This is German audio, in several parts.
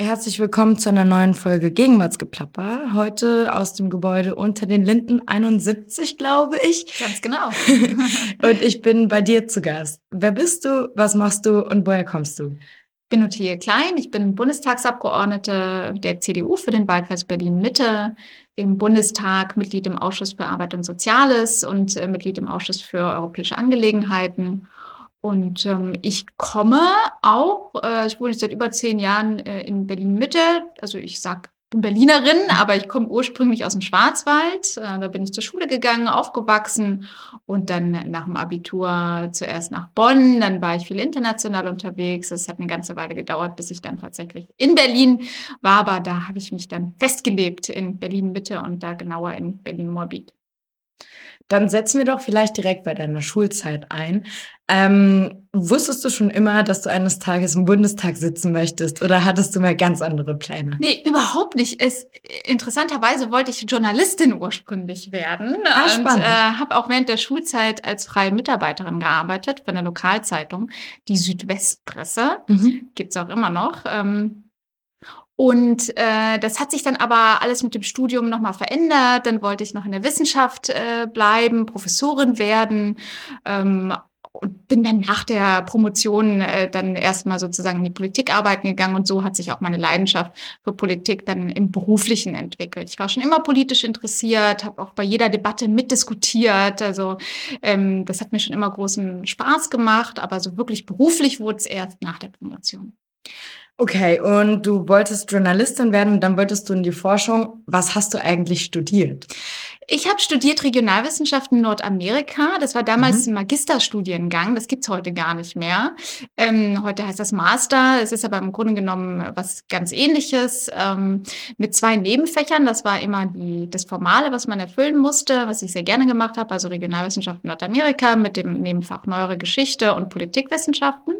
Herzlich willkommen zu einer neuen Folge Gegenwartsgeplapper. Heute aus dem Gebäude unter den Linden 71, glaube ich. Ganz genau. und ich bin bei dir zu Gast. Wer bist du, was machst du und woher kommst du? Ich bin Ottilie Klein, ich bin Bundestagsabgeordnete der CDU für den Wahlkreis Berlin-Mitte, im Bundestag Mitglied im Ausschuss für Arbeit und Soziales und äh, Mitglied im Ausschuss für europäische Angelegenheiten und ähm, ich komme auch, äh, ich wohne jetzt seit über zehn Jahren äh, in Berlin-Mitte. Also ich sag, bin Berlinerin, aber ich komme ursprünglich aus dem Schwarzwald. Äh, da bin ich zur Schule gegangen, aufgewachsen und dann nach dem Abitur zuerst nach Bonn. Dann war ich viel international unterwegs. Es hat eine ganze Weile gedauert, bis ich dann tatsächlich in Berlin war. Aber da habe ich mich dann festgelebt in Berlin-Mitte und da genauer in Berlin-Moabit. Dann setzen wir doch vielleicht direkt bei deiner Schulzeit ein. Ähm, wusstest du schon immer, dass du eines Tages im Bundestag sitzen möchtest oder hattest du mal ganz andere Pläne? Nee, überhaupt nicht. Es, interessanterweise wollte ich Journalistin ursprünglich werden ah, und äh, habe auch während der Schulzeit als freie Mitarbeiterin gearbeitet für eine Lokalzeitung, die Südwestpresse. Mhm. Gibt's auch immer noch. Ähm, und äh, das hat sich dann aber alles mit dem Studium nochmal verändert. Dann wollte ich noch in der Wissenschaft äh, bleiben, Professorin werden. Ähm, und bin dann nach der Promotion äh, dann erstmal sozusagen in die Politik arbeiten gegangen und so hat sich auch meine Leidenschaft für Politik dann im beruflichen entwickelt. Ich war schon immer politisch interessiert, habe auch bei jeder Debatte mitdiskutiert. Also ähm, das hat mir schon immer großen Spaß gemacht, aber so wirklich beruflich wurde es erst nach der Promotion. Okay, und du wolltest Journalistin werden, dann wolltest du in die Forschung. Was hast du eigentlich studiert? Ich habe studiert Regionalwissenschaften in Nordamerika. Das war damals mhm. ein Magisterstudiengang. Das gibt's heute gar nicht mehr. Ähm, heute heißt das Master. Es ist aber im Grunde genommen was ganz Ähnliches ähm, mit zwei Nebenfächern. Das war immer die, das Formale, was man erfüllen musste, was ich sehr gerne gemacht habe. Also Regionalwissenschaften Nordamerika mit dem Nebenfach Neuere Geschichte und Politikwissenschaften.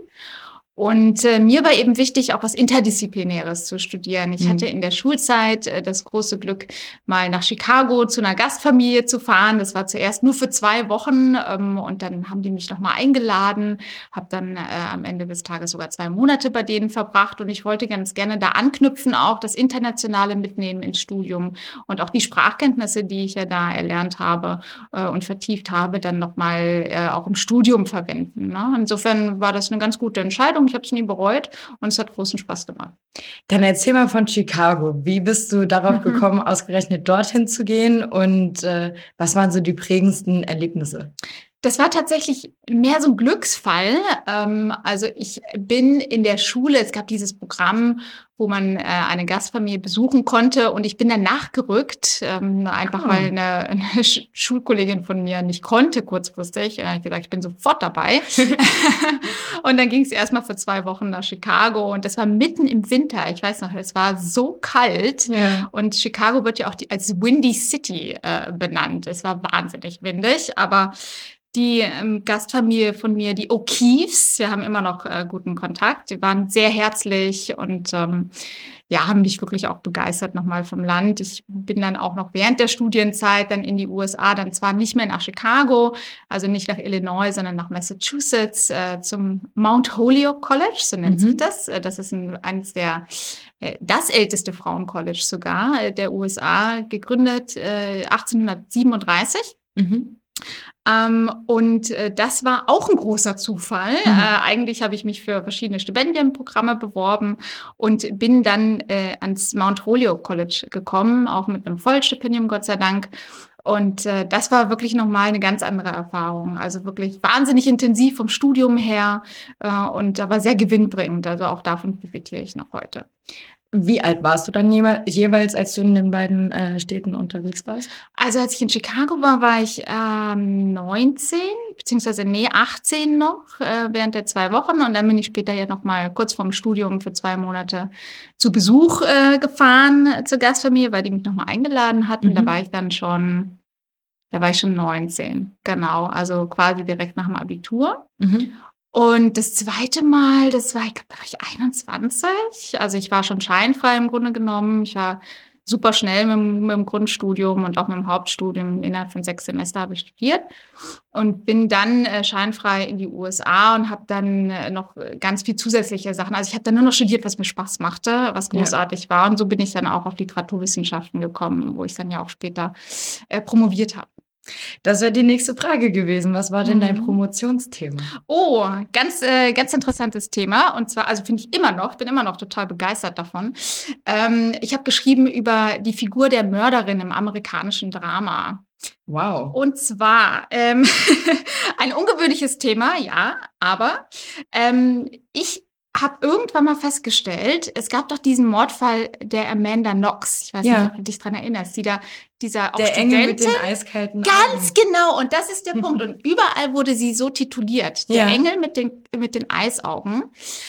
Und äh, mir war eben wichtig, auch was Interdisziplinäres zu studieren. Ich mhm. hatte in der Schulzeit äh, das große Glück, mal nach Chicago zu einer Gastfamilie zu fahren. Das war zuerst nur für zwei Wochen ähm, und dann haben die mich nochmal eingeladen, habe dann äh, am Ende des Tages sogar zwei Monate bei denen verbracht und ich wollte ganz gerne da anknüpfen, auch das Internationale mitnehmen ins Studium und auch die Sprachkenntnisse, die ich ja da erlernt habe äh, und vertieft habe, dann nochmal äh, auch im Studium verwenden. Ne? Insofern war das eine ganz gute Entscheidung ich habe es nie bereut und es hat großen Spaß gemacht. Dann erzähl mal von Chicago. Wie bist du darauf mhm. gekommen, ausgerechnet dorthin zu gehen und äh, was waren so die prägendsten Erlebnisse? Das war tatsächlich mehr so ein Glücksfall. Ähm, also ich bin in der Schule, es gab dieses Programm, wo man äh, eine Gastfamilie besuchen konnte und ich bin dann nachgerückt, ähm, einfach oh. weil eine, eine Schulkollegin von mir nicht konnte kurzfristig. Äh, ich gesagt, ich bin sofort dabei. und dann ging es erstmal für zwei Wochen nach Chicago und das war mitten im Winter. Ich weiß noch, es war so kalt ja. und Chicago wird ja auch die, als Windy City äh, benannt. Es war wahnsinnig windig, aber die ähm, Gastfamilie von mir, die O'Keefes, wir haben immer noch äh, guten Kontakt. Die waren sehr herzlich und ähm, ja, haben mich wirklich auch begeistert nochmal vom Land. Ich bin dann auch noch während der Studienzeit dann in die USA, dann zwar nicht mehr nach Chicago, also nicht nach Illinois, sondern nach Massachusetts äh, zum Mount Holyoke College, so nennt mhm. sich das. Äh, das ist ein, eines der äh, das älteste Frauencollege sogar äh, der USA, gegründet äh, 1837. Mhm. Ähm, und äh, das war auch ein großer Zufall. Mhm. Äh, eigentlich habe ich mich für verschiedene Stipendienprogramme beworben und bin dann äh, ans Mount Holyoke College gekommen, auch mit einem Vollstipendium, Gott sei Dank. Und äh, das war wirklich nochmal eine ganz andere Erfahrung. Also wirklich wahnsinnig intensiv vom Studium her äh, und aber sehr gewinnbringend. Also auch davon profitiere ich noch heute. Wie alt warst du dann jeweils, als du in den beiden äh, Städten unterwegs warst? Also als ich in Chicago war, war ich ähm, 19, beziehungsweise nee, 18 noch, äh, während der zwei Wochen. Und dann bin ich später ja noch mal kurz vorm Studium für zwei Monate zu Besuch äh, gefahren äh, zur Gastfamilie, weil die mich noch mal eingeladen hatten. Mhm. Da war ich dann schon, da war ich schon 19, genau. Also quasi direkt nach dem Abitur. Mhm. Und das zweite Mal, das war, ich glaube, da war ich 21. Also ich war schon scheinfrei im Grunde genommen. Ich war super schnell mit, mit, dem Grundstudium und auch mit dem Hauptstudium. Innerhalb von sechs Semester habe ich studiert und bin dann äh, scheinfrei in die USA und habe dann äh, noch ganz viel zusätzliche Sachen. Also ich habe dann nur noch studiert, was mir Spaß machte, was großartig ja. war. Und so bin ich dann auch auf Literaturwissenschaften gekommen, wo ich dann ja auch später äh, promoviert habe. Das wäre die nächste Frage gewesen. Was war denn dein mhm. Promotionsthema? Oh, ganz, äh, ganz interessantes Thema. Und zwar, also finde ich immer noch, bin immer noch total begeistert davon. Ähm, ich habe geschrieben über die Figur der Mörderin im amerikanischen Drama. Wow. Und zwar ähm, ein ungewöhnliches Thema, ja, aber ähm, ich habe irgendwann mal festgestellt, es gab doch diesen Mordfall der Amanda Knox. Ich weiß ja. nicht, ob du dich dran erinnerst, die da, dieser auch der Engel mit den eiskalten Ganz Augen. genau. Und das ist der Punkt. Und überall wurde sie so tituliert. Der ja. Engel mit den, mit den Eisaugen.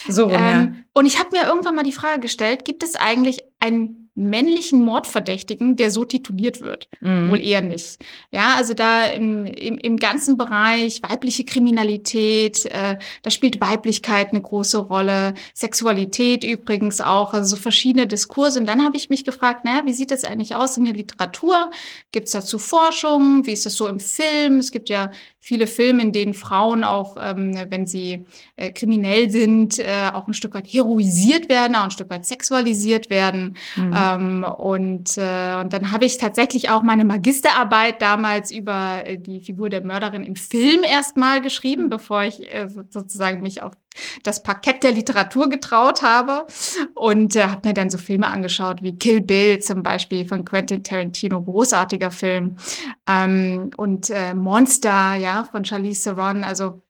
So, ähm, ja. Und ich habe mir irgendwann mal die Frage gestellt, gibt es eigentlich ein männlichen Mordverdächtigen, der so tituliert wird. Mhm. Wohl eher nicht. Ja, also da im, im, im ganzen Bereich weibliche Kriminalität, äh, da spielt Weiblichkeit eine große Rolle, Sexualität übrigens auch, also so verschiedene Diskurse. Und dann habe ich mich gefragt, naja, wie sieht das eigentlich aus in der Literatur? Gibt es dazu Forschung? Wie ist das so im Film? Es gibt ja viele Filme, in denen Frauen auch, ähm, wenn sie äh, kriminell sind, äh, auch ein Stück weit heroisiert werden, auch ein Stück weit sexualisiert werden. Mhm. Ähm, und, äh, und dann habe ich tatsächlich auch meine Magisterarbeit damals über äh, die Figur der Mörderin im Film erstmal geschrieben, bevor ich äh, sozusagen mich auf das Parkett der Literatur getraut habe und äh, habe mir dann so Filme angeschaut wie Kill Bill zum Beispiel von Quentin Tarantino, großartiger Film. Ähm, und äh, Monster, ja, von Charlize Theron, also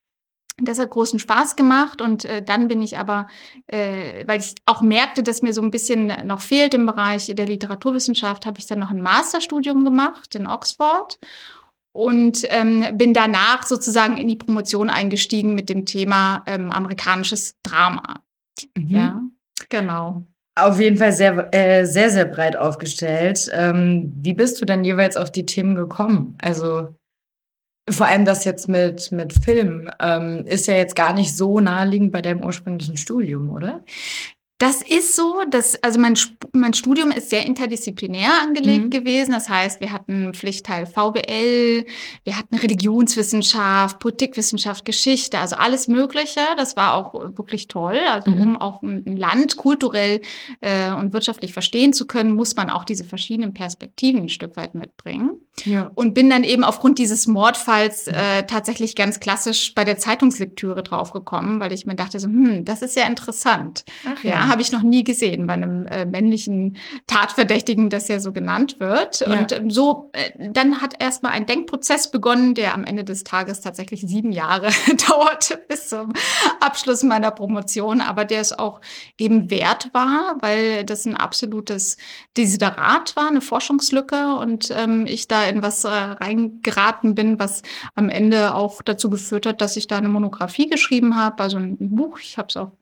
das hat großen Spaß gemacht und äh, dann bin ich aber, äh, weil ich auch merkte, dass mir so ein bisschen noch fehlt im Bereich der Literaturwissenschaft, habe ich dann noch ein Masterstudium gemacht in Oxford und ähm, bin danach sozusagen in die Promotion eingestiegen mit dem Thema ähm, amerikanisches Drama. Mhm. Ja, genau. Auf jeden Fall sehr, äh, sehr, sehr breit aufgestellt. Ähm, wie bist du denn jeweils auf die Themen gekommen? Also vor allem das jetzt mit, mit Film ähm, ist ja jetzt gar nicht so naheliegend bei deinem ursprünglichen Studium, oder? Das ist so, dass, also mein, mein Studium ist sehr interdisziplinär angelegt mhm. gewesen. Das heißt, wir hatten Pflichtteil VWL, wir hatten Religionswissenschaft, Politikwissenschaft, Geschichte, also alles Mögliche. Das war auch wirklich toll. Also mhm. um auch ein Land kulturell äh, und wirtschaftlich verstehen zu können, muss man auch diese verschiedenen Perspektiven ein Stück weit mitbringen. Ja. Und bin dann eben aufgrund dieses Mordfalls äh, tatsächlich ganz klassisch bei der Zeitungslektüre draufgekommen, weil ich mir dachte so, hm, das ist ja interessant. Ach, ja, ja habe ich noch nie gesehen bei einem äh, männlichen Tatverdächtigen, das ja so genannt wird. Ja. Und ähm, so, äh, dann hat erstmal ein Denkprozess begonnen, der am Ende des Tages tatsächlich sieben Jahre dauerte bis zum Abschluss meiner Promotion, aber der es auch eben wert war, weil das ein absolutes Desiderat war, eine Forschungslücke und ähm, ich da in was äh, reingeraten bin, was am Ende auch dazu geführt hat, dass ich da eine Monographie geschrieben habe, also ein Buch. Ich habe es auch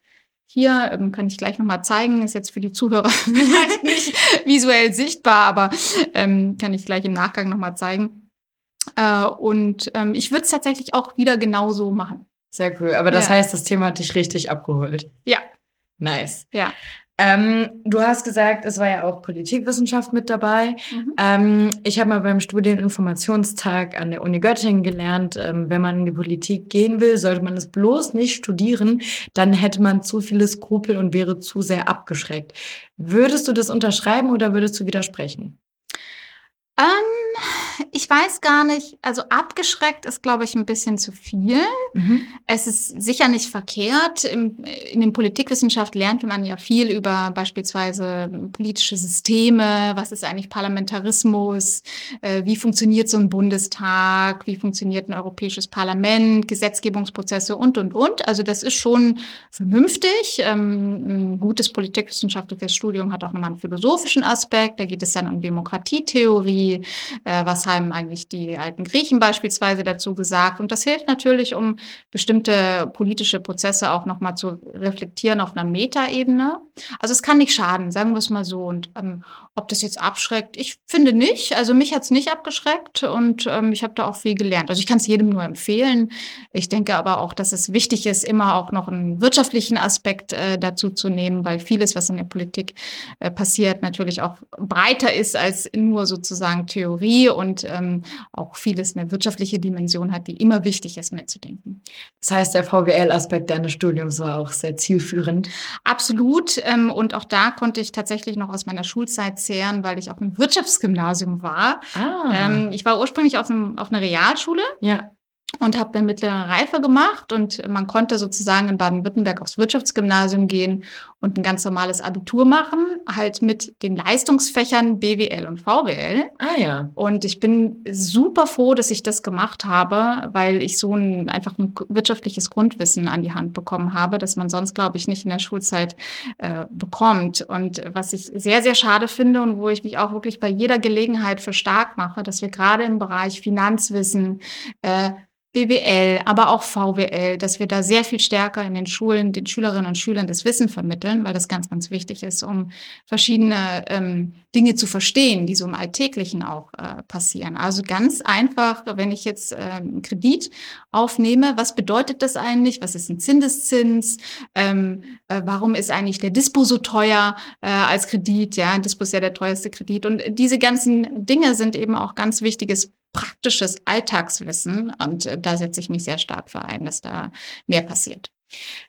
hier, ähm, kann ich gleich nochmal zeigen, ist jetzt für die Zuhörer vielleicht nicht visuell sichtbar, aber ähm, kann ich gleich im Nachgang nochmal zeigen. Äh, und ähm, ich würde es tatsächlich auch wieder genauso machen. Sehr cool. Aber das ja. heißt, das Thema hat dich richtig abgeholt. Ja. Nice. Ja. Ähm, du hast gesagt, es war ja auch Politikwissenschaft mit dabei. Mhm. Ähm, ich habe mal beim Studieninformationstag an der Uni Göttingen gelernt, ähm, wenn man in die Politik gehen will, sollte man es bloß nicht studieren, dann hätte man zu viele Skrupel und wäre zu sehr abgeschreckt. Würdest du das unterschreiben oder würdest du widersprechen? Ähm, ich weiß gar nicht, also abgeschreckt ist, glaube ich, ein bisschen zu viel. Mhm. Es ist sicher nicht verkehrt. Im, in den Politikwissenschaft lernt man ja viel über beispielsweise politische Systeme, was ist eigentlich Parlamentarismus, äh, wie funktioniert so ein Bundestag, wie funktioniert ein europäisches Parlament, Gesetzgebungsprozesse und, und, und. Also das ist schon vernünftig. Ähm, ein gutes politikwissenschaftliches Studium hat auch nochmal einen philosophischen Aspekt. Da geht es dann um Demokratietheorie Philosophie, äh, was haben eigentlich die alten Griechen beispielsweise dazu gesagt. Und das hilft natürlich, um bestimmte politische Prozesse auch nochmal zu reflektieren auf einer Metaebene. Also es kann nicht schaden, sagen wir es mal so. Und ähm, ob das jetzt abschreckt, ich finde nicht. Also mich hat es nicht abgeschreckt und ähm, ich habe da auch viel gelernt. Also ich kann es jedem nur empfehlen. Ich denke aber auch, dass es wichtig ist, immer auch noch einen wirtschaftlichen Aspekt äh, dazu zu nehmen, weil vieles, was in der Politik äh, passiert, natürlich auch breiter ist als nur sozusagen Theorie und ähm, auch vieles eine wirtschaftliche Dimension hat, die immer wichtig ist mitzudenken. Das heißt, der VWL-Aspekt deines Studiums war auch sehr zielführend. Absolut. Ähm, und auch da konnte ich tatsächlich noch aus meiner Schulzeit zehren, weil ich auf einem Wirtschaftsgymnasium war. Ah. Ähm, ich war ursprünglich auf, einem, auf einer Realschule. Ja und habe dann mittlere Reife gemacht und man konnte sozusagen in Baden-Württemberg aufs Wirtschaftsgymnasium gehen und ein ganz normales Abitur machen, halt mit den Leistungsfächern BWL und VWL. Ah ja. Und ich bin super froh, dass ich das gemacht habe, weil ich so ein einfach ein wirtschaftliches Grundwissen an die Hand bekommen habe, das man sonst, glaube ich, nicht in der Schulzeit äh, bekommt. Und was ich sehr, sehr schade finde und wo ich mich auch wirklich bei jeder Gelegenheit für stark mache, dass wir gerade im Bereich Finanzwissen, äh, BWL, aber auch VWL, dass wir da sehr viel stärker in den Schulen den Schülerinnen und Schülern das Wissen vermitteln, weil das ganz, ganz wichtig ist, um verschiedene ähm, Dinge zu verstehen, die so im Alltäglichen auch äh, passieren. Also ganz einfach, wenn ich jetzt äh, einen Kredit aufnehme, was bedeutet das eigentlich? Was ist ein Zinseszins? Ähm, äh, warum ist eigentlich der Dispo so teuer äh, als Kredit? Ja, ein Dispo ist ja der teuerste Kredit. Und diese ganzen Dinge sind eben auch ganz wichtiges praktisches Alltagswissen. Und äh, da setze ich mich sehr stark für ein, dass da mehr passiert.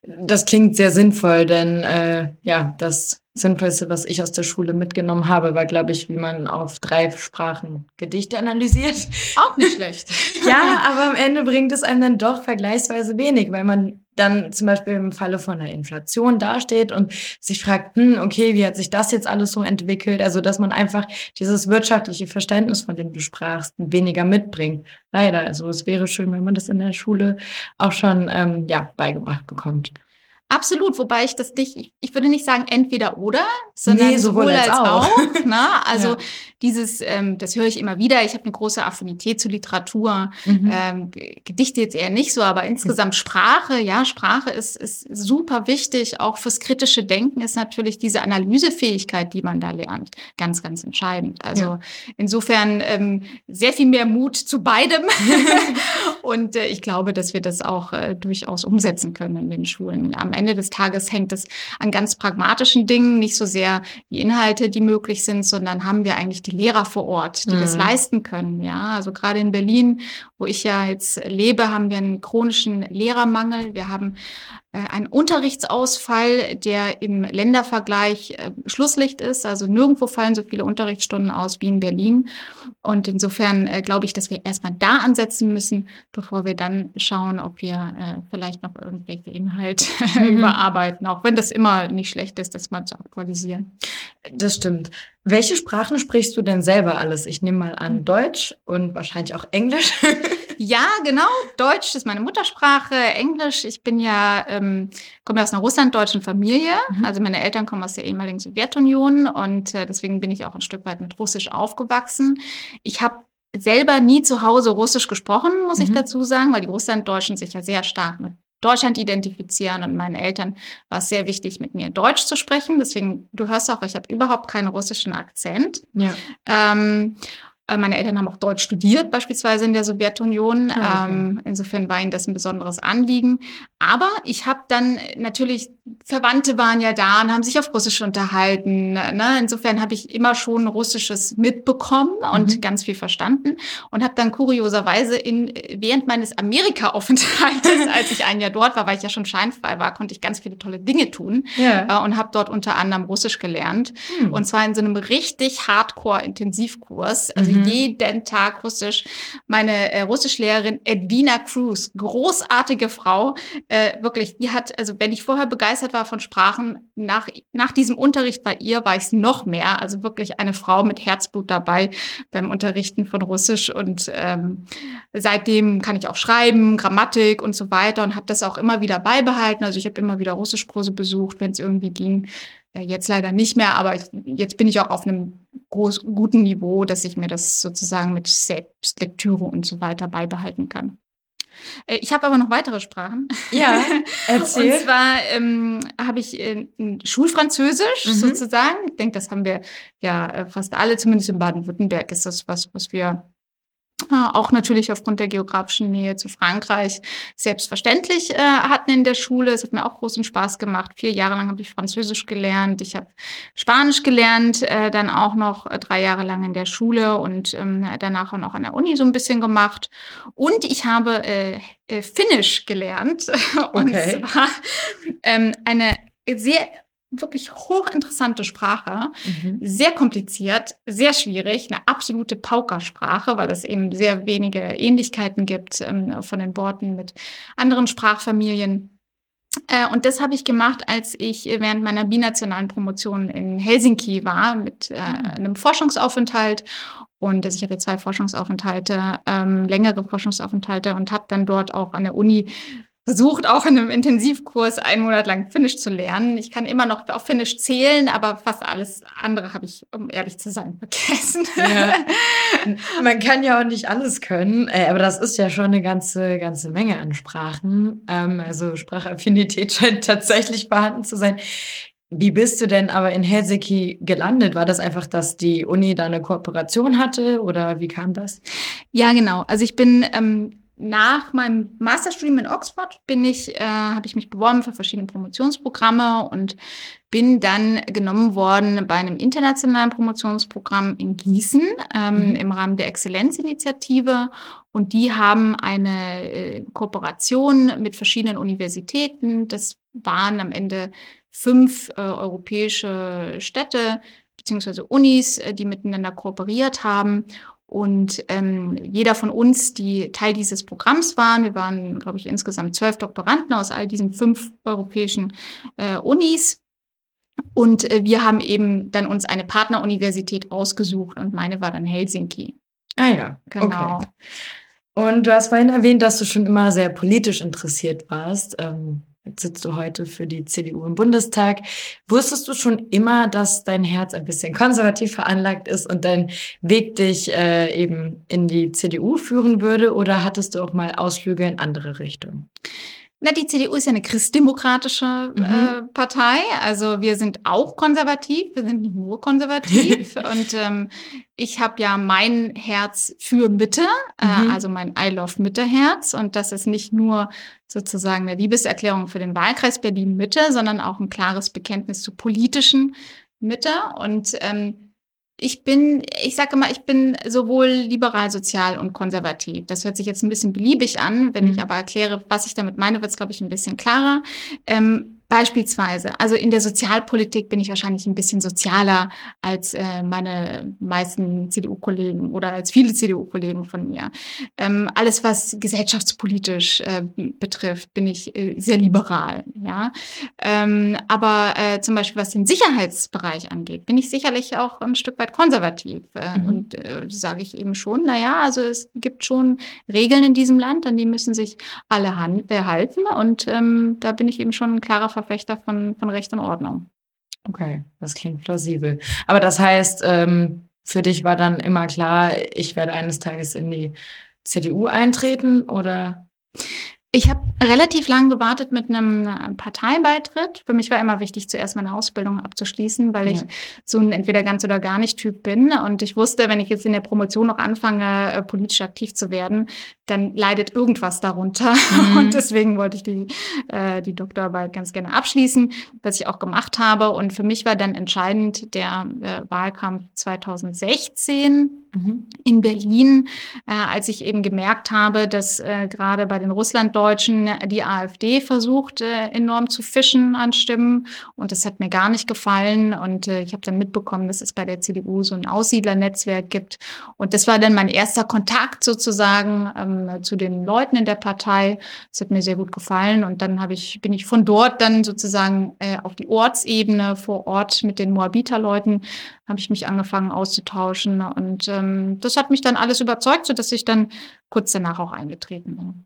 Das klingt sehr sinnvoll, denn äh, ja, das Sinnvollste, was ich aus der Schule mitgenommen habe, war, glaube ich, wie man auf drei Sprachen Gedichte analysiert. Auch nicht schlecht. ja, aber am Ende bringt es einem dann doch vergleichsweise wenig, weil man dann zum Beispiel im Falle von einer Inflation dasteht und sich fragt, hm, okay, wie hat sich das jetzt alles so entwickelt? Also, dass man einfach dieses wirtschaftliche Verständnis, von dem du sprachst, weniger mitbringt. Leider. Also, es wäre schön, wenn man das in der Schule auch schon ähm, ja, beigebracht bekommt. Absolut, wobei ich das nicht, ich würde nicht sagen entweder oder, sondern nee, sowohl, sowohl, als, auch. auch ne? Also ja. dieses, ähm, das höre ich immer wieder. Ich habe eine große Affinität zu Literatur, mhm. ähm, Gedichte jetzt eher nicht so, aber insgesamt Sprache, ja, Sprache ist, ist super wichtig. Auch fürs kritische Denken ist natürlich diese Analysefähigkeit, die man da lernt, ganz, ganz entscheidend. Also ja. insofern ähm, sehr viel mehr Mut zu beidem. Und äh, ich glaube, dass wir das auch äh, durchaus umsetzen können in den Schulen. Am Ende des Tages hängt es an ganz pragmatischen Dingen, nicht so sehr die Inhalte, die möglich sind, sondern haben wir eigentlich die Lehrer vor Ort, die mhm. das leisten können. Ja, also gerade in Berlin, wo ich ja jetzt lebe, haben wir einen chronischen Lehrermangel. Wir haben ein Unterrichtsausfall, der im Ländervergleich äh, Schlusslicht ist. Also nirgendwo fallen so viele Unterrichtsstunden aus wie in Berlin. Und insofern äh, glaube ich, dass wir erstmal da ansetzen müssen, bevor wir dann schauen, ob wir äh, vielleicht noch irgendwelche Inhalte mhm. überarbeiten, auch wenn das immer nicht schlecht ist, das mal zu aktualisieren. Das stimmt. Welche Sprachen sprichst du denn selber alles? Ich nehme mal an Deutsch und wahrscheinlich auch Englisch. Ja, genau. Deutsch ist meine Muttersprache. Englisch. Ich bin ja, ähm, komme aus einer russlanddeutschen Familie. Mhm. Also meine Eltern kommen aus der ehemaligen Sowjetunion und äh, deswegen bin ich auch ein Stück weit mit Russisch aufgewachsen. Ich habe selber nie zu Hause Russisch gesprochen, muss mhm. ich dazu sagen, weil die Russlanddeutschen sich ja sehr stark mit Deutschland identifizieren und meinen Eltern war es sehr wichtig, mit mir Deutsch zu sprechen. Deswegen, du hörst auch, ich habe überhaupt keinen russischen Akzent. Ja. Ähm, äh, meine Eltern haben auch Deutsch studiert, beispielsweise in der Sowjetunion. Ah, okay. Ähm, insofern war ihnen das ein besonderes Anliegen. Aber ich habe dann natürlich, Verwandte waren ja da und haben sich auf Russisch unterhalten. Ne? Insofern habe ich immer schon Russisches mitbekommen und mhm. ganz viel verstanden. Und habe dann kurioserweise in, während meines Amerika-Aufenthaltes, als ich ein Jahr dort war, weil ich ja schon scheinfrei war, konnte ich ganz viele tolle Dinge tun. Ja. Äh, und habe dort unter anderem Russisch gelernt. Mhm. Und zwar in so einem richtig Hardcore-Intensivkurs. Also mhm. jeden Tag Russisch. Meine äh, Russischlehrerin Edwina Cruz, großartige Frau, äh, wirklich, die hat, also wenn ich vorher begeistert war von Sprachen, nach, nach diesem Unterricht bei ihr war ich es noch mehr. Also wirklich eine Frau mit Herzblut dabei beim Unterrichten von Russisch. Und ähm, seitdem kann ich auch schreiben, Grammatik und so weiter und habe das auch immer wieder beibehalten. Also ich habe immer wieder Russischkurse besucht, wenn es irgendwie ging. Jetzt leider nicht mehr, aber ich, jetzt bin ich auch auf einem groß, guten Niveau, dass ich mir das sozusagen mit Selbstlektüre und so weiter beibehalten kann. Äh, ich habe aber noch weitere Sprachen. Ja, erzähl. Und zwar ähm, habe ich äh, Schulfranzösisch mhm. sozusagen. Ich denke, das haben wir ja äh, fast alle, zumindest in Baden-Württemberg ist das was, was wir auch natürlich aufgrund der geografischen Nähe zu Frankreich selbstverständlich äh, hatten in der Schule. Es hat mir auch großen Spaß gemacht. Vier Jahre lang habe ich Französisch gelernt. Ich habe Spanisch gelernt, äh, dann auch noch äh, drei Jahre lang in der Schule und ähm, danach auch noch an der Uni so ein bisschen gemacht. Und ich habe äh, äh Finnisch gelernt. und okay. zwar ähm, eine sehr wirklich hochinteressante Sprache, mhm. sehr kompliziert, sehr schwierig, eine absolute Paukersprache, weil es eben sehr wenige Ähnlichkeiten gibt ähm, von den Worten mit anderen Sprachfamilien. Äh, und das habe ich gemacht, als ich während meiner binationalen Promotion in Helsinki war mit äh, mhm. einem Forschungsaufenthalt. Und also ich hatte zwei Forschungsaufenthalte, ähm, längere Forschungsaufenthalte und habe dann dort auch an der Uni versucht, auch in einem Intensivkurs einen Monat lang Finnisch zu lernen. Ich kann immer noch auf Finnisch zählen, aber fast alles andere habe ich, um ehrlich zu sein, vergessen. Ja. Man kann ja auch nicht alles können, äh, aber das ist ja schon eine ganze, ganze Menge an Sprachen. Ähm, also Sprachaffinität scheint tatsächlich vorhanden zu sein. Wie bist du denn aber in Helsinki gelandet? War das einfach, dass die Uni da eine Kooperation hatte oder wie kam das? Ja, genau. Also ich bin ähm, nach meinem Masterstudium in Oxford bin ich, äh, habe ich mich beworben für verschiedene Promotionsprogramme und bin dann genommen worden bei einem internationalen Promotionsprogramm in Gießen ähm, mhm. im Rahmen der Exzellenzinitiative. Und die haben eine äh, Kooperation mit verschiedenen Universitäten. Das waren am Ende fünf äh, europäische Städte beziehungsweise Unis, äh, die miteinander kooperiert haben. Und ähm, jeder von uns, die Teil dieses Programms waren, wir waren, glaube ich, insgesamt zwölf Doktoranden aus all diesen fünf europäischen äh, Unis. Und äh, wir haben eben dann uns eine Partneruniversität ausgesucht und meine war dann Helsinki. Ah ja, genau. Okay. Und du hast vorhin erwähnt, dass du schon immer sehr politisch interessiert warst. Ähm, Jetzt sitzt du heute für die CDU im Bundestag. Wusstest du schon immer, dass dein Herz ein bisschen konservativ veranlagt ist und dein Weg dich äh, eben in die CDU führen würde? Oder hattest du auch mal Ausflüge in andere Richtungen? Na, die CDU ist ja eine christdemokratische mhm. äh, Partei. Also wir sind auch konservativ, wir sind nur konservativ. und ähm, ich habe ja mein Herz für Mitte, äh, mhm. also mein I Love Mitte-Herz. Und das ist nicht nur sozusagen eine Liebeserklärung für den Wahlkreis Berlin-Mitte, sondern auch ein klares Bekenntnis zur politischen Mitte. Und ähm, ich bin, ich sage immer, ich bin sowohl liberal, sozial und konservativ. Das hört sich jetzt ein bisschen beliebig an. Wenn ich mhm. aber erkläre, was ich damit meine, wird es, glaube ich, ein bisschen klarer. Ähm, Beispielsweise, also in der Sozialpolitik bin ich wahrscheinlich ein bisschen sozialer als äh, meine meisten CDU-Kollegen oder als viele CDU-Kollegen von mir. Ähm, alles, was gesellschaftspolitisch äh, betrifft, bin ich äh, sehr liberal. Ja, ähm, aber äh, zum Beispiel was den Sicherheitsbereich angeht, bin ich sicherlich auch ein Stück weit konservativ äh, mhm. und äh, sage ich eben schon. Na ja, also es gibt schon Regeln in diesem Land, an die müssen sich alle halten und ähm, da bin ich eben schon ein klarer Verfechter von, von Recht und Ordnung. Okay, das klingt plausibel. Aber das heißt, ähm, für dich war dann immer klar, ich werde eines Tages in die CDU eintreten oder? Ich habe relativ lang gewartet mit einem Parteibeitritt. Für mich war immer wichtig, zuerst meine Ausbildung abzuschließen, weil ja. ich so ein entweder ganz oder gar nicht Typ bin. Und ich wusste, wenn ich jetzt in der Promotion noch anfange, äh, politisch aktiv zu werden, dann leidet irgendwas darunter. Mhm. Und deswegen wollte ich die, äh, die Doktorarbeit ganz gerne abschließen, was ich auch gemacht habe. Und für mich war dann entscheidend der äh, Wahlkampf 2016 mhm. in Berlin, äh, als ich eben gemerkt habe, dass äh, gerade bei den Russlanddeutschen die AfD versucht, äh, enorm zu fischen an Stimmen. Und das hat mir gar nicht gefallen. Und äh, ich habe dann mitbekommen, dass es bei der CDU so ein Aussiedlernetzwerk gibt. Und das war dann mein erster Kontakt sozusagen ähm, zu den Leuten in der Partei. Das hat mir sehr gut gefallen. Und dann habe ich, bin ich von dort dann sozusagen äh, auf die Ortsebene vor Ort mit den Moabiter-Leuten habe ich mich angefangen auszutauschen. Und ähm, das hat mich dann alles überzeugt, sodass ich dann kurz danach auch eingetreten bin.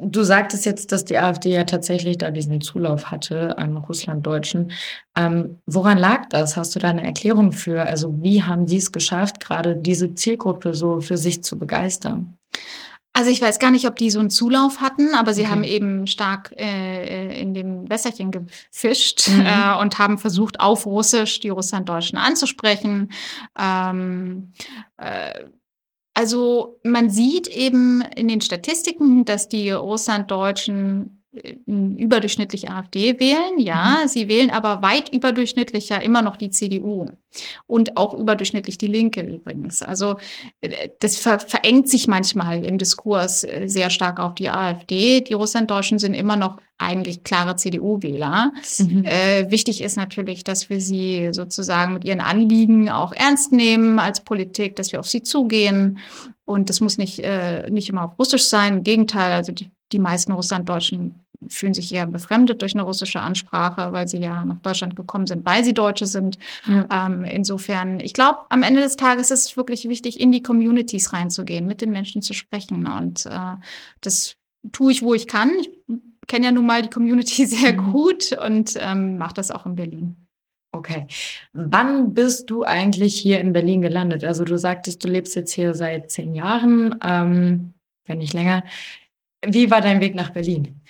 Du sagtest jetzt, dass die AfD ja tatsächlich da diesen Zulauf hatte an Russlanddeutschen. Ähm, woran lag das? Hast du da eine Erklärung für? Also wie haben die es geschafft, gerade diese Zielgruppe so für sich zu begeistern? Also ich weiß gar nicht, ob die so einen Zulauf hatten, aber sie okay. haben eben stark äh, in dem Wässerchen gefischt mhm. äh, und haben versucht, auf Russisch die Russlanddeutschen anzusprechen. Ähm, äh, also man sieht eben in den Statistiken, dass die Russlanddeutschen überdurchschnittlich AfD wählen, ja. Mhm. Sie wählen aber weit überdurchschnittlicher immer noch die CDU und auch überdurchschnittlich die Linke übrigens. Also äh, das ver verengt sich manchmal im Diskurs äh, sehr stark auf die AfD. Die Russlanddeutschen sind immer noch eigentlich klare CDU-Wähler. Mhm. Äh, wichtig ist natürlich, dass wir sie sozusagen mit ihren Anliegen auch ernst nehmen als Politik, dass wir auf sie zugehen. Und das muss nicht, äh, nicht immer auf Russisch sein. Im Gegenteil, also die die meisten Russlanddeutschen fühlen sich eher befremdet durch eine russische Ansprache, weil sie ja nach Deutschland gekommen sind, weil sie Deutsche sind. Ja. Ähm, insofern, ich glaube, am Ende des Tages ist es wirklich wichtig, in die Communities reinzugehen, mit den Menschen zu sprechen. Und äh, das tue ich, wo ich kann. Ich kenne ja nun mal die Community sehr mhm. gut und ähm, mache das auch in Berlin. Okay. Wann bist du eigentlich hier in Berlin gelandet? Also du sagtest, du lebst jetzt hier seit zehn Jahren, ähm, wenn nicht länger. Wie war dein Weg nach Berlin?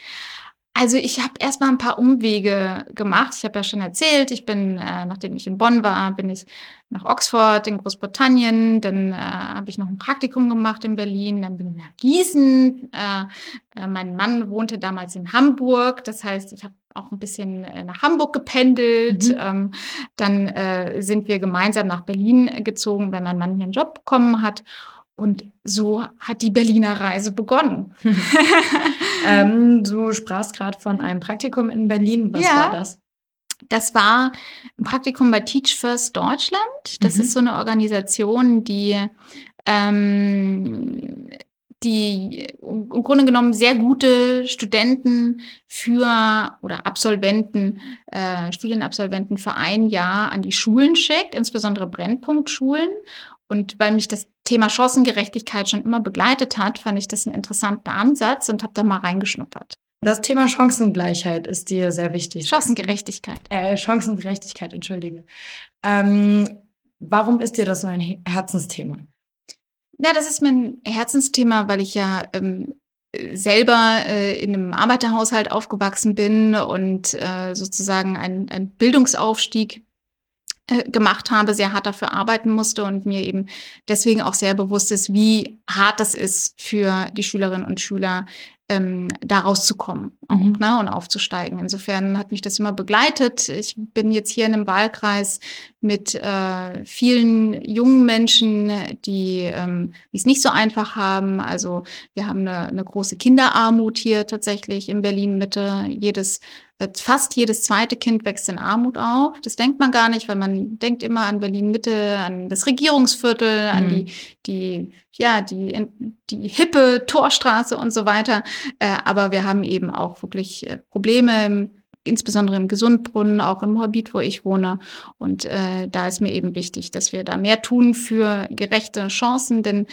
Also ich habe erst mal ein paar Umwege gemacht. Ich habe ja schon erzählt, ich bin, äh, nachdem ich in Bonn war, bin ich nach Oxford in Großbritannien. Dann äh, habe ich noch ein Praktikum gemacht in Berlin. Dann bin ich nach Gießen. Äh, äh, mein Mann wohnte damals in Hamburg. Das heißt, ich habe auch ein bisschen äh, nach Hamburg gependelt. Mhm. Ähm, dann äh, sind wir gemeinsam nach Berlin gezogen, wenn mein Mann hier einen Job bekommen hat. Und so hat die Berliner Reise begonnen. ähm, du sprachst gerade von einem Praktikum in Berlin. Was ja, war das? Das war ein Praktikum bei Teach First Deutschland. Das mhm. ist so eine Organisation, die, ähm, die im Grunde genommen sehr gute Studenten für oder Absolventen, äh, Studienabsolventen für ein Jahr an die Schulen schickt, insbesondere Brennpunktschulen. Und weil mich das Thema Chancengerechtigkeit schon immer begleitet hat, fand ich das ein interessanter Ansatz und habe da mal reingeschnuppert. Das Thema Chancengleichheit ist dir sehr wichtig. Chancengerechtigkeit. Äh, Chancengerechtigkeit, entschuldige. Ähm, warum ist dir das so ein Herzensthema? Ja, das ist mein Herzensthema, weil ich ja ähm, selber äh, in einem Arbeiterhaushalt aufgewachsen bin und äh, sozusagen einen Bildungsaufstieg äh, gemacht habe, sehr hart dafür arbeiten musste und mir eben deswegen auch sehr bewusst ist, wie hart das ist für die Schülerinnen und Schüler, ähm, da rauszukommen mhm. ne, und aufzusteigen. Insofern hat mich das immer begleitet. Ich bin jetzt hier in einem Wahlkreis mit äh, vielen jungen Menschen, die ähm, es nicht so einfach haben. Also wir haben eine, eine große Kinderarmut hier tatsächlich in Berlin Mitte. Jedes fast jedes zweite Kind wächst in Armut auf. Das denkt man gar nicht, weil man denkt immer an Berlin Mitte, an das Regierungsviertel, mhm. an die, die, ja, die, die hippe Torstraße und so weiter. Äh, aber wir haben eben auch wirklich äh, Probleme, insbesondere im Gesundbrunnen, auch im Moabit, wo ich wohne. Und äh, da ist mir eben wichtig, dass wir da mehr tun für gerechte Chancen, denn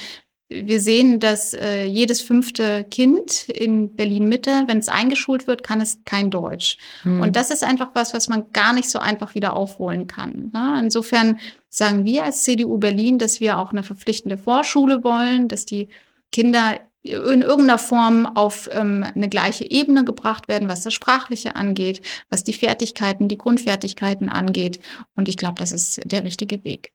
wir sehen, dass äh, jedes fünfte Kind in Berlin Mitte, wenn es eingeschult wird, kann es kein Deutsch. Hm. Und das ist einfach was, was man gar nicht so einfach wieder aufholen kann. Ne? Insofern sagen wir als CDU Berlin, dass wir auch eine verpflichtende Vorschule wollen, dass die Kinder in irgendeiner Form auf ähm, eine gleiche Ebene gebracht werden, was das Sprachliche angeht, was die Fertigkeiten, die Grundfertigkeiten angeht. Und ich glaube, das ist der richtige Weg.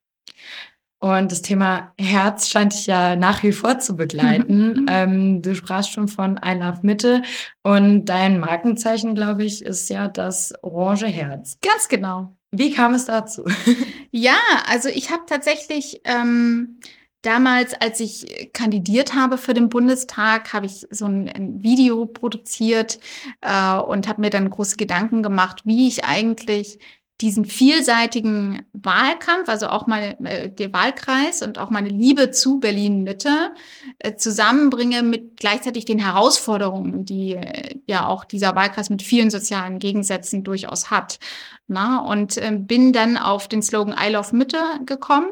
Und das Thema Herz scheint dich ja nach wie vor zu begleiten. ähm, du sprachst schon von I Love Mitte und dein Markenzeichen, glaube ich, ist ja das orange Herz. Ganz genau. Wie kam es dazu? ja, also ich habe tatsächlich ähm, damals, als ich kandidiert habe für den Bundestag, habe ich so ein, ein Video produziert äh, und habe mir dann große Gedanken gemacht, wie ich eigentlich diesen vielseitigen Wahlkampf, also auch meine, äh, der Wahlkreis und auch meine Liebe zu Berlin Mitte äh, zusammenbringe mit gleichzeitig den Herausforderungen, die äh, ja auch dieser Wahlkreis mit vielen sozialen Gegensätzen durchaus hat. Na? Und äh, bin dann auf den Slogan I Love Mitte gekommen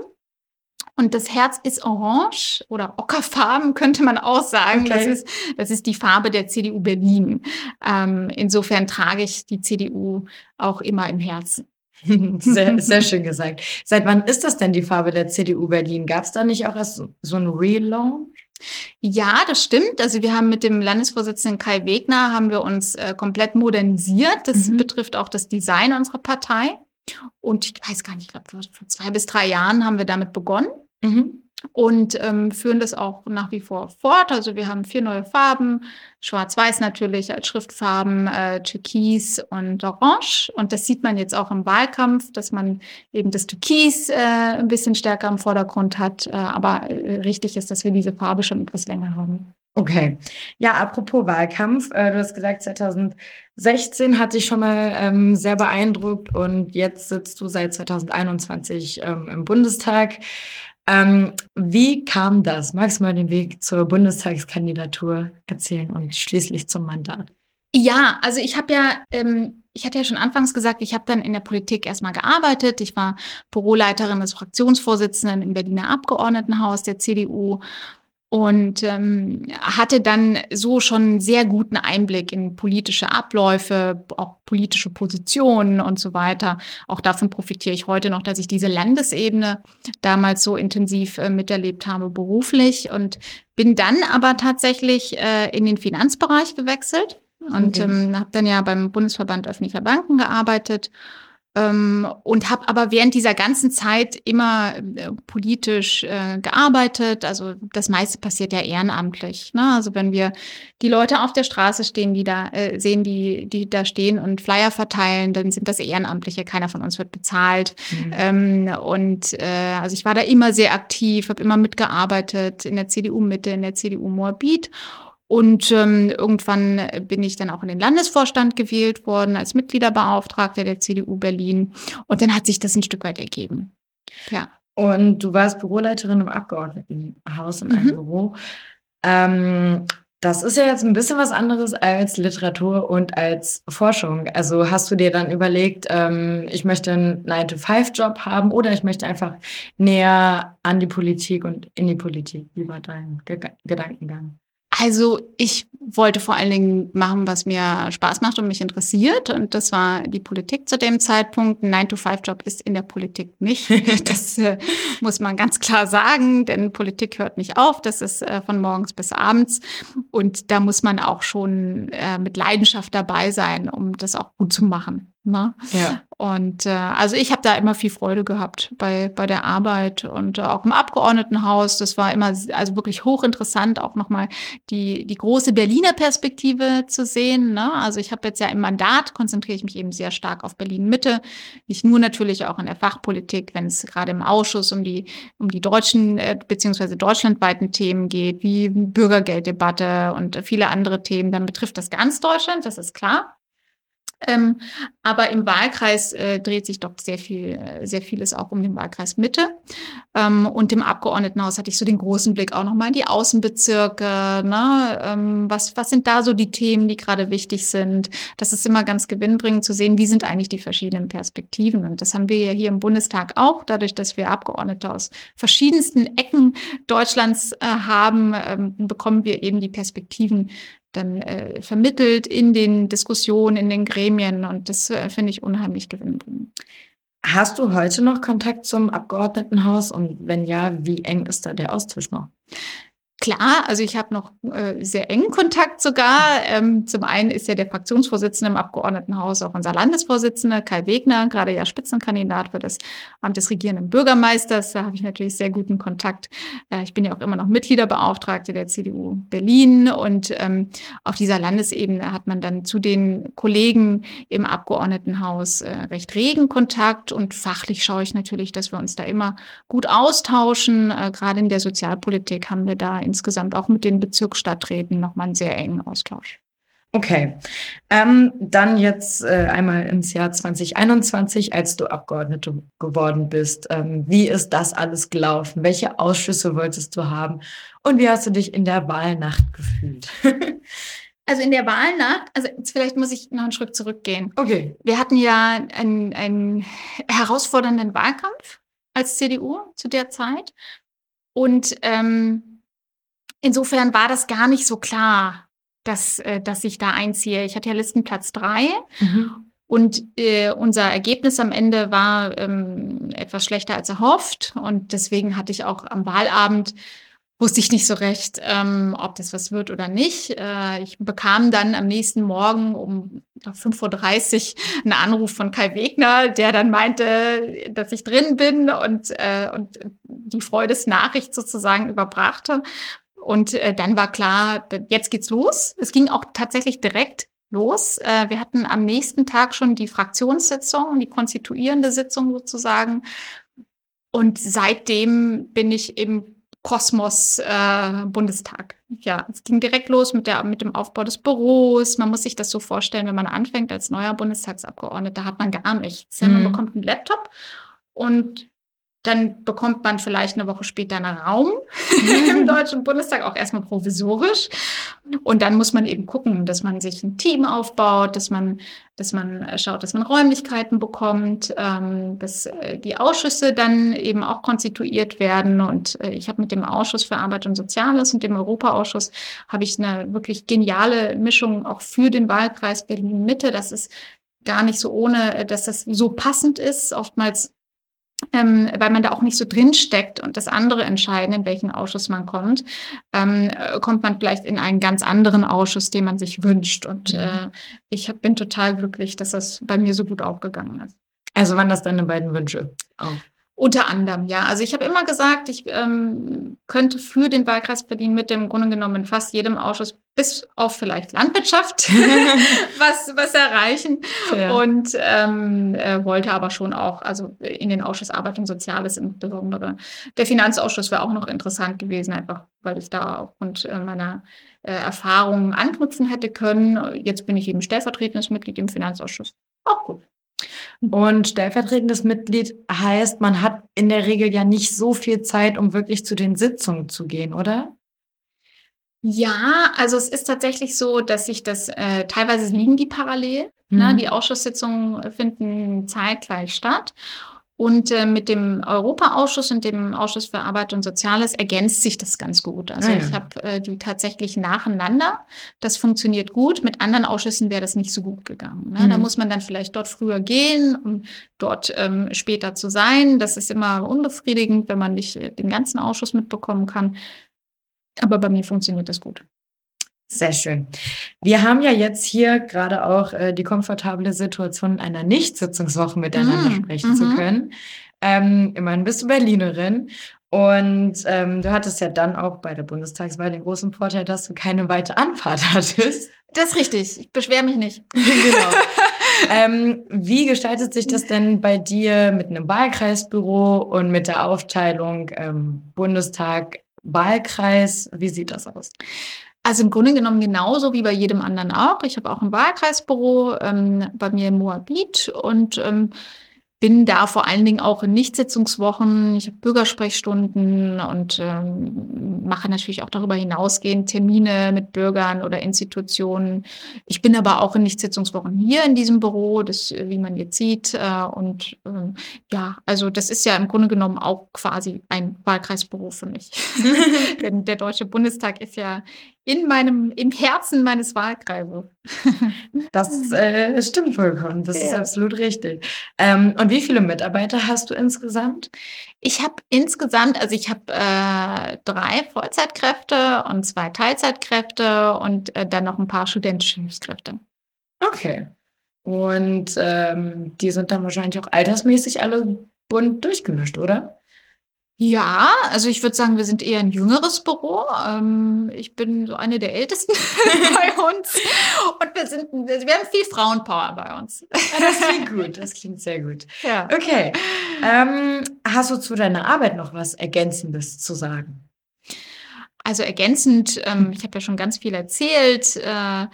Und das Herz ist orange oder ockerfarben, könnte man auch sagen. Okay. Das, ist, das ist die Farbe der CDU Berlin. Ähm, insofern trage ich die CDU auch immer im Herzen. Sehr, sehr schön gesagt. Seit wann ist das denn die Farbe der CDU Berlin? Gab es da nicht auch erst so ein Relaunch? Ja, das stimmt. Also wir haben mit dem Landesvorsitzenden Kai Wegner haben wir uns äh, komplett modernisiert. Das mhm. betrifft auch das Design unserer Partei. Und ich weiß gar nicht, ich glaube, vor zwei bis drei Jahren haben wir damit begonnen. Mhm und ähm, führen das auch nach wie vor fort. Also wir haben vier neue Farben, schwarz-weiß natürlich als Schriftfarben, äh, Türkis und Orange. Und das sieht man jetzt auch im Wahlkampf, dass man eben das Türkis äh, ein bisschen stärker im Vordergrund hat. Äh, aber äh, richtig ist, dass wir diese Farbe schon etwas länger haben. Okay. Ja, apropos Wahlkampf, äh, du hast gesagt, 2016 hat dich schon mal ähm, sehr beeindruckt und jetzt sitzt du seit 2021 ähm, im Bundestag. Ähm, wie kam das? Magst du mal den Weg zur Bundestagskandidatur erzählen und schließlich zum Mandat? Ja, also ich habe ja, ähm, ich hatte ja schon anfangs gesagt, ich habe dann in der Politik erstmal gearbeitet. Ich war Büroleiterin des Fraktionsvorsitzenden im Berliner Abgeordnetenhaus der CDU und ähm, hatte dann so schon sehr guten Einblick in politische Abläufe, auch politische Positionen und so weiter. Auch davon profitiere ich heute noch, dass ich diese Landesebene damals so intensiv äh, miterlebt habe beruflich und bin dann aber tatsächlich äh, in den Finanzbereich gewechselt und okay. ähm, habe dann ja beim Bundesverband öffentlicher Banken gearbeitet und habe aber während dieser ganzen Zeit immer äh, politisch äh, gearbeitet. Also das meiste passiert ja ehrenamtlich. Ne? Also wenn wir die Leute auf der Straße stehen, die da äh, sehen, die die da stehen und Flyer verteilen, dann sind das Ehrenamtliche. Keiner von uns wird bezahlt. Mhm. Ähm, und äh, also ich war da immer sehr aktiv, habe immer mitgearbeitet in der CDU Mitte, in der CDU Moabit und ähm, irgendwann bin ich dann auch in den Landesvorstand gewählt worden als Mitgliederbeauftragter der CDU Berlin. Und dann hat sich das ein Stück weit ergeben. Ja. Und du warst Büroleiterin im Abgeordnetenhaus in einem mhm. Büro. Ähm, das ist ja jetzt ein bisschen was anderes als Literatur und als Forschung. Also hast du dir dann überlegt, ähm, ich möchte einen 9-to-5-Job haben oder ich möchte einfach näher an die Politik und in die Politik. Wie war dein Ge Gedankengang? Also ich wollte vor allen Dingen machen, was mir Spaß macht und mich interessiert. Und das war die Politik zu dem Zeitpunkt. Ein 9-to-5-Job ist in der Politik nicht. Das äh, muss man ganz klar sagen, denn Politik hört nicht auf. Das ist äh, von morgens bis abends. Und da muss man auch schon äh, mit Leidenschaft dabei sein, um das auch gut zu machen. Ne? Ja. Und äh, also ich habe da immer viel Freude gehabt bei, bei der Arbeit und äh, auch im Abgeordnetenhaus. Das war immer also wirklich hochinteressant, auch nochmal die, die große Berliner Perspektive zu sehen. Ne? Also ich habe jetzt ja im Mandat, konzentriere ich mich eben sehr stark auf Berlin-Mitte. Nicht nur natürlich auch in der Fachpolitik, wenn es gerade im Ausschuss um die, um die deutschen äh, beziehungsweise deutschlandweiten Themen geht, wie Bürgergelddebatte und viele andere Themen, dann betrifft das ganz Deutschland, das ist klar. Ähm, aber im Wahlkreis äh, dreht sich doch sehr viel, äh, sehr vieles auch um den Wahlkreis Mitte. Ähm, und im Abgeordnetenhaus hatte ich so den großen Blick auch nochmal in die Außenbezirke. Ne? Ähm, was, was sind da so die Themen, die gerade wichtig sind? Das ist immer ganz gewinnbringend zu sehen, wie sind eigentlich die verschiedenen Perspektiven. Und das haben wir ja hier im Bundestag auch, dadurch, dass wir Abgeordnete aus verschiedensten Ecken Deutschlands äh, haben, ähm, bekommen wir eben die Perspektiven dann äh, vermittelt in den Diskussionen, in den Gremien. Und das äh, finde ich unheimlich gewinnbringend. Hast du heute noch Kontakt zum Abgeordnetenhaus? Und wenn ja, wie eng ist da der Austausch noch? Klar, also ich habe noch äh, sehr engen Kontakt sogar. Ähm, zum einen ist ja der Fraktionsvorsitzende im Abgeordnetenhaus auch unser Landesvorsitzender, Kai Wegner, gerade ja Spitzenkandidat für das Amt des regierenden Bürgermeisters. Da habe ich natürlich sehr guten Kontakt. Äh, ich bin ja auch immer noch Mitgliederbeauftragte der CDU Berlin und ähm, auf dieser Landesebene hat man dann zu den Kollegen im Abgeordnetenhaus äh, recht regen Kontakt und fachlich schaue ich natürlich, dass wir uns da immer gut austauschen. Äh, gerade in der Sozialpolitik haben wir da insgesamt auch mit den Bezirksstadträten nochmal einen sehr engen Austausch. Okay, ähm, dann jetzt äh, einmal ins Jahr 2021, als du Abgeordnete geworden bist. Ähm, wie ist das alles gelaufen? Welche Ausschüsse wolltest du haben? Und wie hast du dich in der Wahlnacht gefühlt? Also in der Wahlnacht, also jetzt vielleicht muss ich noch einen Schritt zurückgehen. Okay. Wir hatten ja einen, einen herausfordernden Wahlkampf als CDU zu der Zeit. Und ähm, insofern war das gar nicht so klar, dass, äh, dass ich da einziehe. Ich hatte ja Listenplatz drei. Mhm. Und äh, unser Ergebnis am Ende war ähm, etwas schlechter als erhofft. Und deswegen hatte ich auch am Wahlabend wusste ich nicht so recht, ähm, ob das was wird oder nicht. Äh, ich bekam dann am nächsten Morgen um 5.30 Uhr einen Anruf von Kai Wegner, der dann meinte, dass ich drin bin und, äh, und die Freudesnachricht sozusagen überbrachte. Und äh, dann war klar, jetzt geht's los. Es ging auch tatsächlich direkt los. Äh, wir hatten am nächsten Tag schon die Fraktionssitzung, die konstituierende Sitzung sozusagen. Und seitdem bin ich im Kosmos äh, Bundestag. Ja, es ging direkt los mit, der, mit dem Aufbau des Büros. Man muss sich das so vorstellen, wenn man anfängt als neuer Bundestagsabgeordneter, hat man gar nichts. Mhm. Man bekommt einen Laptop und dann bekommt man vielleicht eine Woche später einen Raum im Deutschen Bundestag, auch erstmal provisorisch. Und dann muss man eben gucken, dass man sich ein Team aufbaut, dass man, dass man schaut, dass man Räumlichkeiten bekommt, ähm, dass äh, die Ausschüsse dann eben auch konstituiert werden. Und äh, ich habe mit dem Ausschuss für Arbeit und Soziales und dem Europaausschuss habe ich eine wirklich geniale Mischung auch für den Wahlkreis Berlin-Mitte. Das ist gar nicht so ohne, äh, dass das so passend ist. Oftmals ähm, weil man da auch nicht so drin steckt und das andere entscheiden, in welchen Ausschuss man kommt, ähm, äh, kommt man vielleicht in einen ganz anderen Ausschuss, den man sich wünscht. Und mhm. äh, ich hab, bin total glücklich, dass das bei mir so gut aufgegangen ist. Also waren das deine beiden Wünsche? Auch. Unter anderem, ja. Also ich habe immer gesagt, ich ähm, könnte für den Wahlkreis Berlin mit dem Grunde genommen in fast jedem Ausschuss bis auf vielleicht Landwirtschaft was, was erreichen. Ja. Und ähm, äh, wollte aber schon auch, also in den Ausschuss Arbeit und Soziales insbesondere. Der Finanzausschuss wäre auch noch interessant gewesen, einfach weil ich da aufgrund äh, meiner äh, Erfahrungen anknüpfen hätte können. Jetzt bin ich eben stellvertretendes Mitglied im Finanzausschuss. Auch gut. Und stellvertretendes Mitglied heißt, man hat in der Regel ja nicht so viel Zeit, um wirklich zu den Sitzungen zu gehen, oder? Ja, also es ist tatsächlich so, dass sich das äh, teilweise liegen die parallel. Ne? Mhm. Ne? Die Ausschusssitzungen finden zeitgleich statt. Und äh, mit dem Europaausschuss und dem Ausschuss für Arbeit und Soziales ergänzt sich das ganz gut. Also ah, ja. ich habe äh, die tatsächlich nacheinander. Das funktioniert gut. Mit anderen Ausschüssen wäre das nicht so gut gegangen. Ne? Mhm. Da muss man dann vielleicht dort früher gehen, um dort ähm, später zu sein. Das ist immer unbefriedigend, wenn man nicht äh, den ganzen Ausschuss mitbekommen kann. Aber bei mir funktioniert das gut. Sehr schön. Wir haben ja jetzt hier gerade auch äh, die komfortable Situation, in einer Nicht-Sitzungswoche miteinander mm, sprechen mm -hmm. zu mhm. können. Ähm, immerhin bist du Berlinerin und ähm, du hattest ja dann auch bei der Bundestagswahl den großen Vorteil, dass du keine weite Anfahrt hattest. Das ist richtig. Ich beschwere mich nicht. genau. ähm, wie gestaltet sich das denn bei dir mit einem Wahlkreisbüro und mit der Aufteilung ähm, Bundestag, Wahlkreis? Wie sieht das aus? Also im Grunde genommen genauso wie bei jedem anderen auch. Ich habe auch ein Wahlkreisbüro ähm, bei mir in Moabit und ähm, bin da vor allen Dingen auch in Nichtsitzungswochen. Ich habe Bürgersprechstunden und ähm, mache natürlich auch darüber hinausgehend Termine mit Bürgern oder Institutionen. Ich bin aber auch in Nichtsitzungswochen hier in diesem Büro, das, wie man jetzt sieht. Äh, und ähm, ja, also das ist ja im Grunde genommen auch quasi ein Wahlkreisbüro für mich. Denn der Deutsche Bundestag ist ja in meinem, im Herzen meines Wahlkreises. Das äh, stimmt vollkommen. Das ja. ist absolut richtig. Ähm, und wie viele Mitarbeiter hast du insgesamt? Ich habe insgesamt, also ich habe äh, drei Vollzeitkräfte und zwei Teilzeitkräfte und äh, dann noch ein paar studentische Hilfskräfte. Okay. Und ähm, die sind dann wahrscheinlich auch altersmäßig alle bunt durchgemischt, oder? Ja, also ich würde sagen, wir sind eher ein jüngeres Büro. Ähm, ich bin so eine der ältesten bei uns. Und wir sind, wir haben viel Frauenpower bei uns. Ah, das klingt gut, das klingt sehr gut. Ja. Okay. Ähm, hast du zu deiner Arbeit noch was Ergänzendes zu sagen? Also ergänzend, ähm, ich habe ja schon ganz viel erzählt. Äh,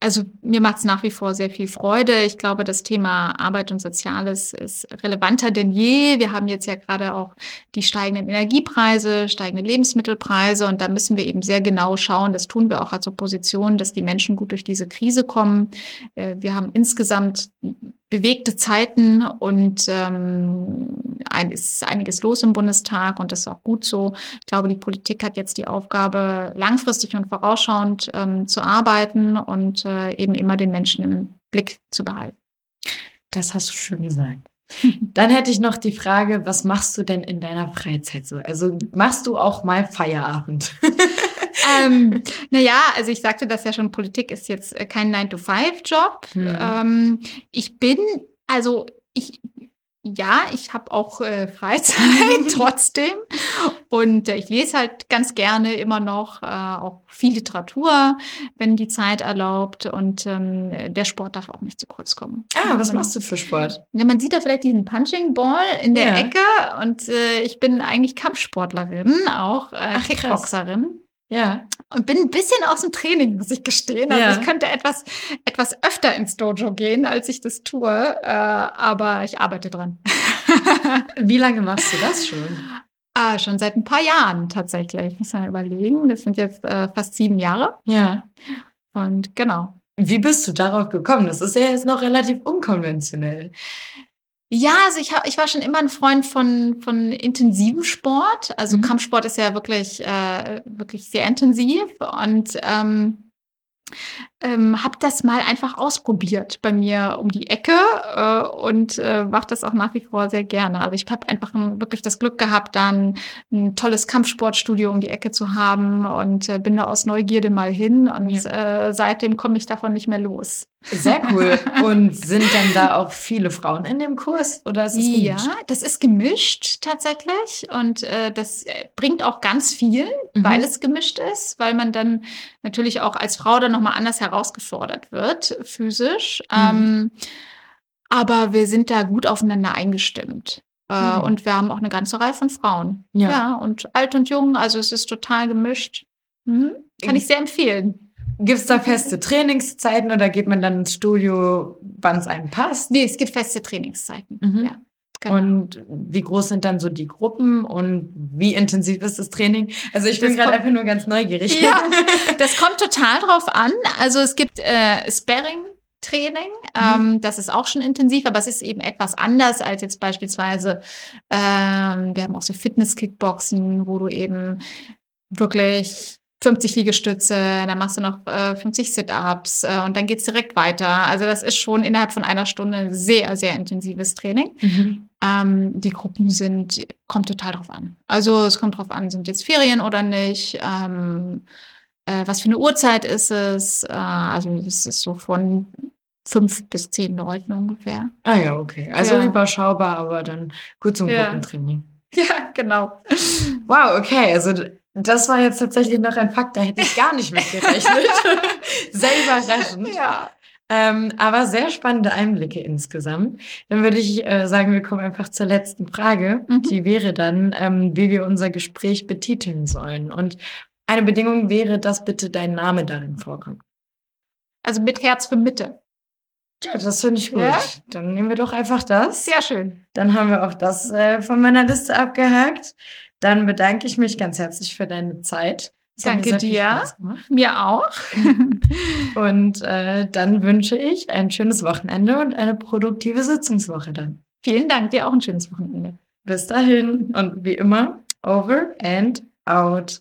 also mir macht es nach wie vor sehr viel Freude. Ich glaube, das Thema Arbeit und Soziales ist relevanter denn je. Wir haben jetzt ja gerade auch die steigenden Energiepreise, steigende Lebensmittelpreise und da müssen wir eben sehr genau schauen, das tun wir auch als Opposition, dass die Menschen gut durch diese Krise kommen. Äh, wir haben insgesamt bewegte Zeiten und ähm, ein, ist einiges los im Bundestag und das ist auch gut so. Ich glaube, die Politik hat jetzt die Aufgabe, langfristig und vorausschauend ähm, zu arbeiten und äh, eben immer den Menschen im Blick zu behalten. Das hast du schön gesagt. Dann hätte ich noch die Frage, was machst du denn in deiner Freizeit so? Also machst du auch mal Feierabend? ähm, naja, also ich sagte das ja schon, Politik ist jetzt äh, kein 9-to-5-Job. Hm. Ähm, ich bin, also ich ja, ich habe auch äh, Freizeit trotzdem und äh, ich lese halt ganz gerne immer noch äh, auch viel Literatur, wenn die Zeit erlaubt und ähm, der Sport darf auch nicht zu kurz kommen. Ah, was machst du für Sport? Ja, man sieht da vielleicht diesen Punching Ball in der ja. Ecke und äh, ich bin eigentlich Kampfsportlerin, auch äh, Ach, Kickboxerin. Krass. Ja. Und bin ein bisschen aus dem Training, muss ich gestehen. Also ja. ich könnte etwas, etwas öfter ins Dojo gehen, als ich das tue. Äh, aber ich arbeite dran. Wie lange machst du das schon? Ah, schon seit ein paar Jahren tatsächlich. Muss man überlegen. Das sind jetzt äh, fast sieben Jahre. Ja. Und genau. Wie bist du darauf gekommen? Das ist ja jetzt noch relativ unkonventionell. Ja, also ich, hab, ich war schon immer ein Freund von, von intensivem Sport. Also mhm. Kampfsport ist ja wirklich, äh, wirklich sehr intensiv und ähm, ähm, habe das mal einfach ausprobiert bei mir um die Ecke äh, und äh, mache das auch nach wie vor sehr gerne. Also ich habe einfach ein, wirklich das Glück gehabt, dann ein tolles Kampfsportstudio um die Ecke zu haben und äh, bin da aus Neugierde mal hin und ja. äh, seitdem komme ich davon nicht mehr los. Sehr cool. Und sind dann da auch viele Frauen in dem Kurs oder ist es Ja, das ist gemischt tatsächlich und äh, das äh, bringt auch ganz viel, mhm. weil es gemischt ist, weil man dann natürlich auch als Frau dann nochmal anders herausgefordert wird, physisch. Mhm. Ähm, aber wir sind da gut aufeinander eingestimmt. Äh, mhm. Und wir haben auch eine ganze Reihe von Frauen. Ja. ja. und alt und jung, also es ist total gemischt. Mhm. Kann ich sehr empfehlen. Gibt es da feste Trainingszeiten oder geht man dann ins Studio, wann es einem passt? Nee, es gibt feste Trainingszeiten. Mhm. Ja. Genau. Und wie groß sind dann so die Gruppen und wie intensiv ist das Training? Also ich bin gerade einfach nur ganz neugierig. Ja, das kommt total drauf an. Also es gibt äh, Sparring. Training, mhm. ähm, das ist auch schon intensiv, aber es ist eben etwas anders als jetzt beispielsweise, ähm, wir haben auch so Fitness-Kickboxen, wo du eben wirklich 50 Liegestütze, dann machst du noch äh, 50 Sit-Ups äh, und dann geht's direkt weiter. Also das ist schon innerhalb von einer Stunde sehr, sehr intensives Training. Mhm. Ähm, die Gruppen sind, kommt total drauf an. Also es kommt drauf an, sind jetzt Ferien oder nicht, ähm, äh, was für eine Uhrzeit ist es. Äh, also es ist so von fünf bis zehn Leuten ungefähr. Ah ja, okay. Also ja. überschaubar, aber dann gut zum ja. Gruppentraining. Ja, genau. Wow, okay. Also das war jetzt tatsächlich noch ein Fakt, da hätte ich gar nicht mit gerechnet. sehr überraschend. Ja. Ähm, aber sehr spannende Einblicke insgesamt. Dann würde ich äh, sagen, wir kommen einfach zur letzten Frage. Mhm. Die wäre dann, ähm, wie wir unser Gespräch betiteln sollen. Und eine Bedingung wäre, dass bitte dein Name darin vorkommt. Also mit Herz für Mitte. Ja, das finde ich gut. Ja? Dann nehmen wir doch einfach das. Sehr schön. Dann haben wir auch das äh, von meiner Liste abgehakt. Dann bedanke ich mich ganz herzlich für deine Zeit. Das Danke dir. Mir auch. und äh, dann wünsche ich ein schönes Wochenende und eine produktive Sitzungswoche dann. Vielen Dank, dir auch ein schönes Wochenende. Bis dahin und wie immer, over and out.